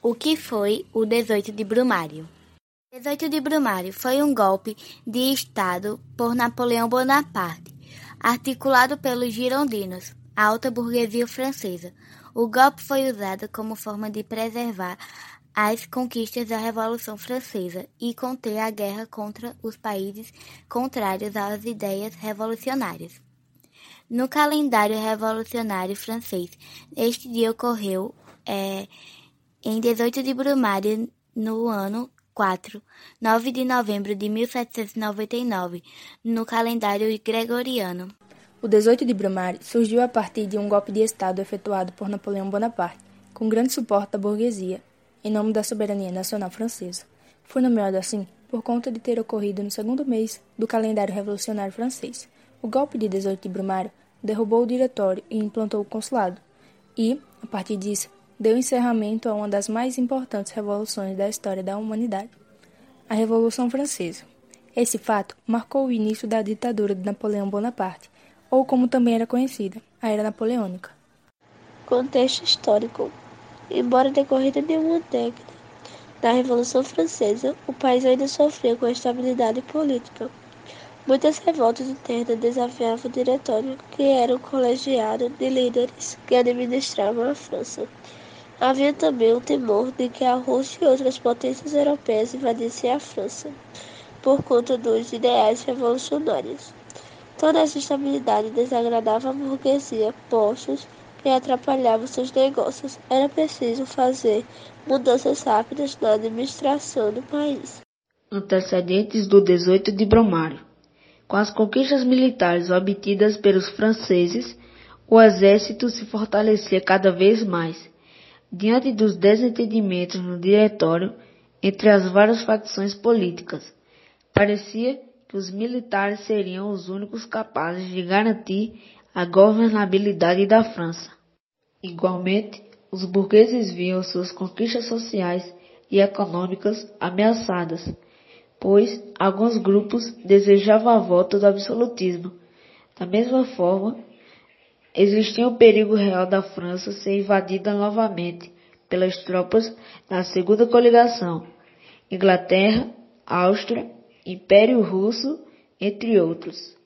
O que foi o 18 de Brumário? 18 de Brumário foi um golpe de Estado por Napoleão Bonaparte, articulado pelos girondinos, a alta burguesia francesa. O golpe foi usado como forma de preservar as conquistas da Revolução Francesa e conter a guerra contra os países contrários às ideias revolucionárias. No calendário revolucionário francês, este dia ocorreu é, em 18 de Brumário, no ano 4, 9 de novembro de 1799, no calendário gregoriano. O 18 de Brumário surgiu a partir de um golpe de Estado efetuado por Napoleão Bonaparte, com grande suporte da burguesia, em nome da soberania nacional francesa. Foi nomeado assim por conta de ter ocorrido no segundo mês do calendário revolucionário francês. O golpe de 18 de Brumário derrubou o diretório e implantou o consulado, e, a partir disso, deu encerramento a uma das mais importantes revoluções da história da humanidade, a Revolução Francesa. Esse fato marcou o início da ditadura de Napoleão Bonaparte, ou como também era conhecida, a Era Napoleônica. Contexto histórico. Embora decorrida de uma década da Revolução Francesa, o país ainda sofria com a estabilidade política. Muitas revoltas internas desafiavam o diretório, que era um colegiado de líderes que administravam a França. Havia também o temor de que a Rússia e outras potências europeias invadissem a França, por conta dos ideais revolucionários. Toda essa instabilidade desagradava a burguesia, postos e atrapalhava seus negócios. Era preciso fazer mudanças rápidas na administração do país. Antecedentes do 18 de Brumário. Com as conquistas militares obtidas pelos franceses, o exército se fortalecia cada vez mais diante dos desentendimentos no diretório entre as várias facções políticas. Parecia que os militares seriam os únicos capazes de garantir a governabilidade da França. Igualmente, os burgueses viam suas conquistas sociais e econômicas ameaçadas, pois alguns grupos desejavam a volta do absolutismo. Da mesma forma, Existia o perigo real da França ser invadida novamente pelas tropas da Segunda Coligação, Inglaterra, Áustria, Império Russo, entre outros.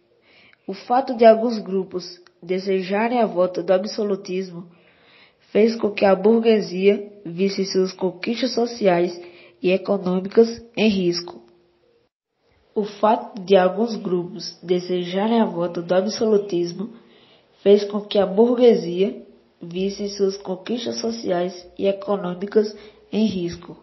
O fato de alguns grupos desejarem a volta do absolutismo fez com que a burguesia visse suas conquistas sociais e econômicas em risco. O fato de alguns grupos desejarem a volta do absolutismo fez com que a burguesia visse suas conquistas sociais e econômicas em risco.